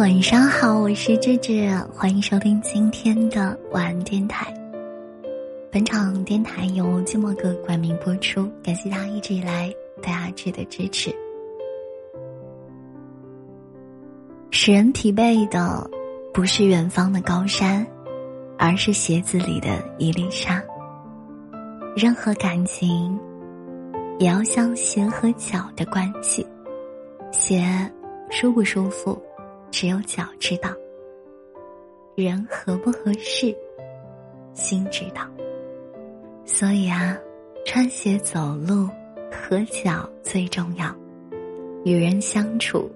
晚上好，我是智智，欢迎收听今天的晚安电台。本场电台由寂寞哥冠名播出，感谢他一直以来对阿志的支持。使人疲惫的，不是远方的高山，而是鞋子里的一粒沙。任何感情，也要像鞋和脚的关系，鞋舒不舒服？只有脚知道，人合不合适，心知道。所以啊，穿鞋走路合脚最重要，与人相处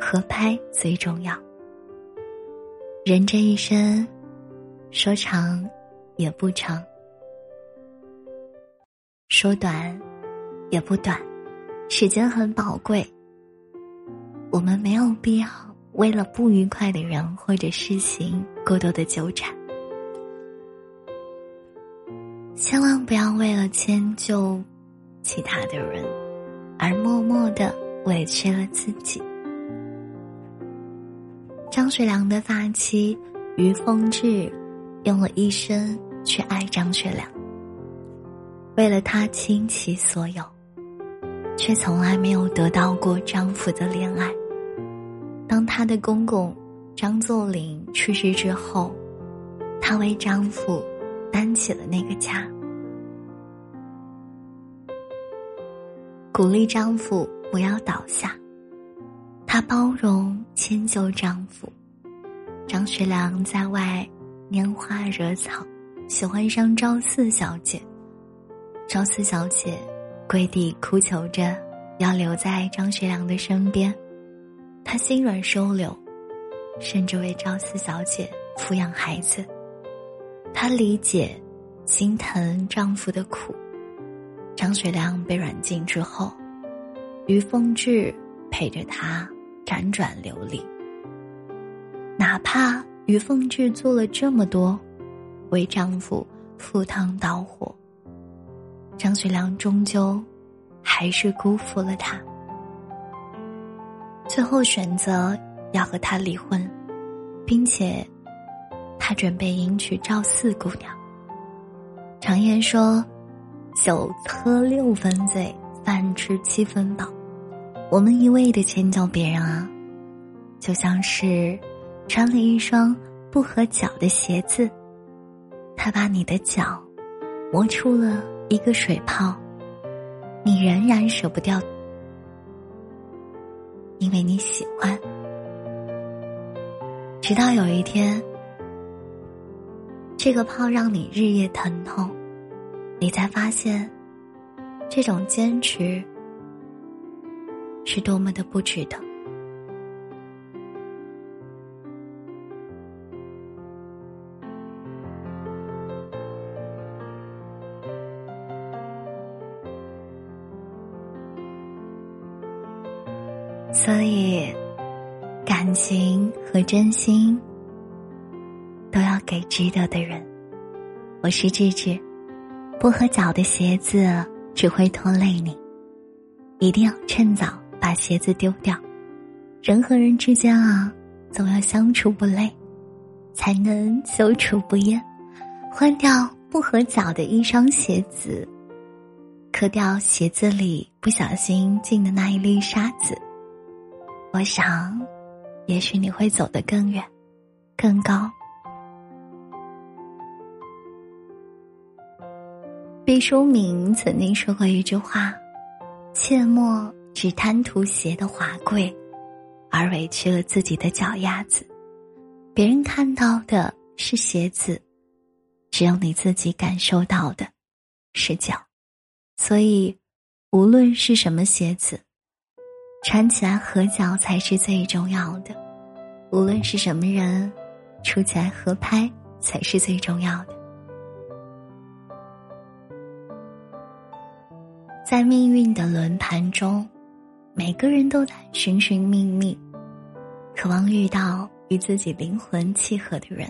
合拍最重要。人这一生，说长也不长，说短也不短，时间很宝贵，我们没有必要。为了不愉快的人或者事情过多的纠缠，千万不要为了迁就其他的人而默默的委屈了自己。张学良的发妻于凤至用了一生去爱张学良，为了他倾其所有，却从来没有得到过丈夫的怜爱。当她的公公张作霖去世之后，她为丈夫担起了那个家，鼓励丈夫不要倒下。她包容迁就丈夫。张学良在外拈花惹草，喜欢上赵四小姐。赵四小姐跪地哭求着要留在张学良的身边。她心软收留，甚至为赵四小姐抚养孩子。她理解、心疼丈夫的苦。张学良被软禁之后，于凤至陪着他辗转流离。哪怕于凤至做了这么多，为丈夫赴汤蹈火，张学良终究还是辜负了她。最后选择要和他离婚，并且他准备迎娶赵四姑娘。常言说：“酒喝六分醉，饭吃七分饱。”我们一味的迁就别人啊，就像是穿了一双不合脚的鞋子，他把你的脚磨出了一个水泡，你仍然舍不掉。因为你喜欢，直到有一天，这个泡让你日夜疼痛，你才发现，这种坚持是多么的不值得。所以，感情和真心都要给值得的人。我是智智，不合脚的鞋子只会拖累你，一定要趁早把鞋子丢掉。人和人之间啊，总要相处不累，才能久处不厌。换掉不合脚的一双鞋子，磕掉鞋子里不小心进的那一粒沙子。我想，也许你会走得更远，更高。毕淑敏曾经说过一句话：“切莫只贪图鞋的华贵，而委屈了自己的脚丫子。别人看到的是鞋子，只有你自己感受到的是脚。所以，无论是什么鞋子。”穿起来合脚才是最重要的，无论是什么人，处起来合拍才是最重要的。在命运的轮盘中，每个人都在寻寻觅觅，渴望遇到与自己灵魂契合的人。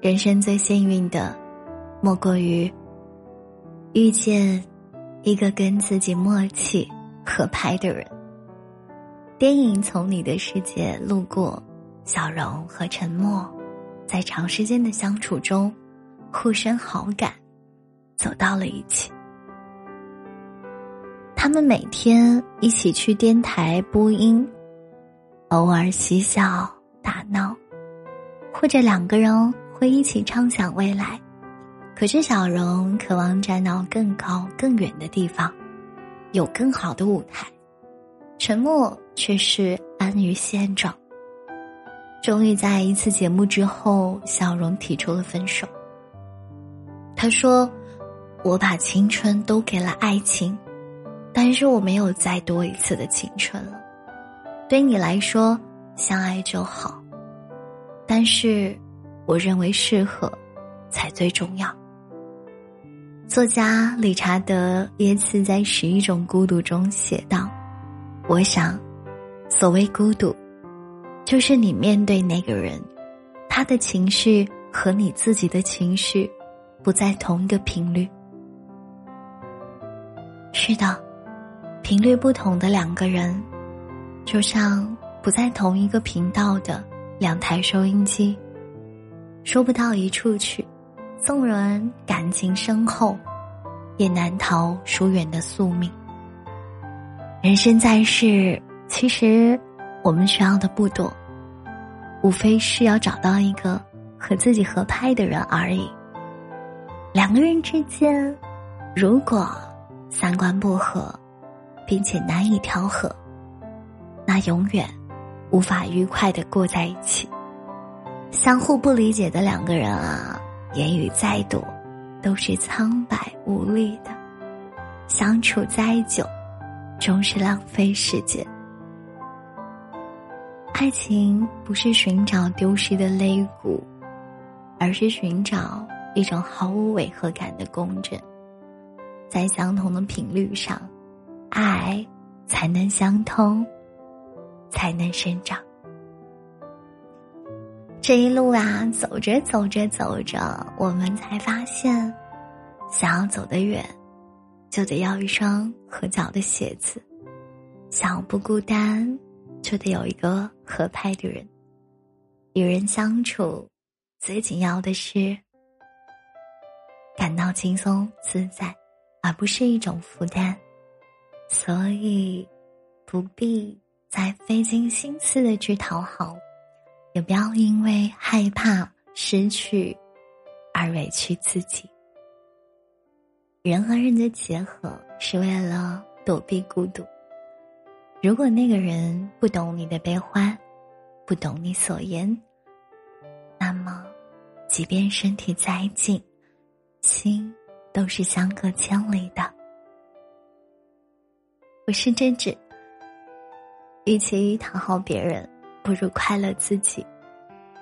人生最幸运的，莫过于遇见一个跟自己默契。合拍的人，电影从你的世界路过，小荣和沉默，在长时间的相处中，互生好感，走到了一起。他们每天一起去电台播音，偶尔嬉笑打闹，或者两个人会一起畅想未来。可是小荣渴望站到更高更远的地方，有更好的舞台。沉默却是安于现状。终于在一次节目之后，小荣提出了分手。他说：“我把青春都给了爱情，但是我没有再多一次的青春了。对你来说，相爱就好，但是我认为适合才最重要。”作家理查德·耶茨在《十一种孤独》中写道：“我想，所谓孤独，就是你面对那个人，他的情绪和你自己的情绪不在同一个频率。是的，频率不同的两个人，就像不在同一个频道的两台收音机，说不到一处去。”纵然感情深厚，也难逃疏远的宿命。人生在世，其实我们需要的不多，无非是要找到一个和自己合拍的人而已。两个人之间，如果三观不合，并且难以调和，那永远无法愉快的过在一起。相互不理解的两个人啊。言语再多，都是苍白无力的；相处再久，终是浪费时间。爱情不是寻找丢失的肋骨，而是寻找一种毫无违和感的共振。在相同的频率上，爱才能相通，才能生长。这一路啊，走着走着走着，我们才发现，想要走得远，就得要一双合脚的鞋子；想要不孤单，就得有一个合拍的人。与人相处，最紧要的是感到轻松自在，而不是一种负担。所以，不必再费尽心思的去讨好。也不要因为害怕失去而委屈自己。人和人的结合是为了躲避孤独。如果那个人不懂你的悲欢，不懂你所言，那么，即便身体再近，心都是相隔千里的。我是真挚，与其讨好别人。不如快乐自己，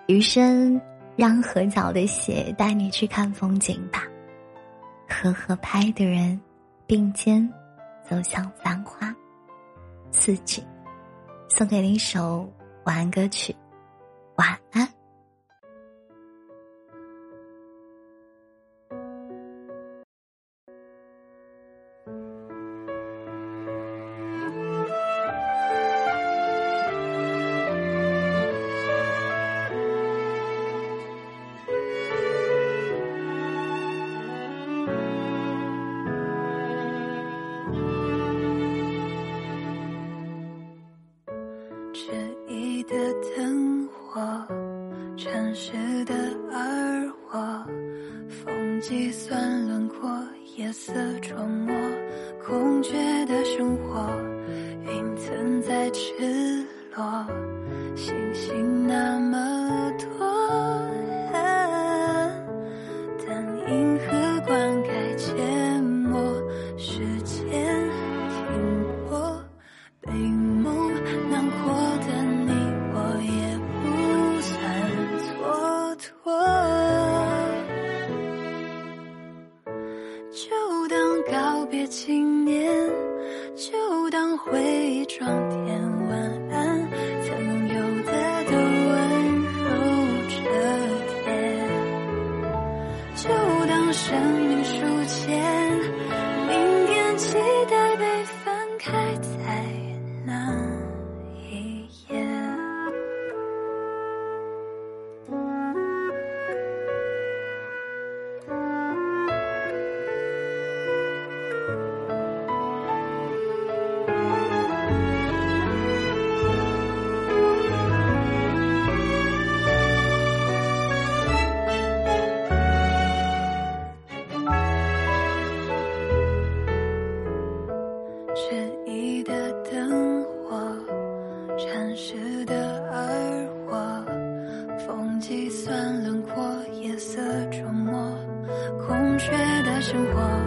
余生让合脚的鞋带你去看风景吧，和合拍的人并肩走向繁花似锦。送给你一首晚安歌曲，晚安。当回忆装填完。时的耳蜗，风计算轮廓，夜色触摸，空缺的生活。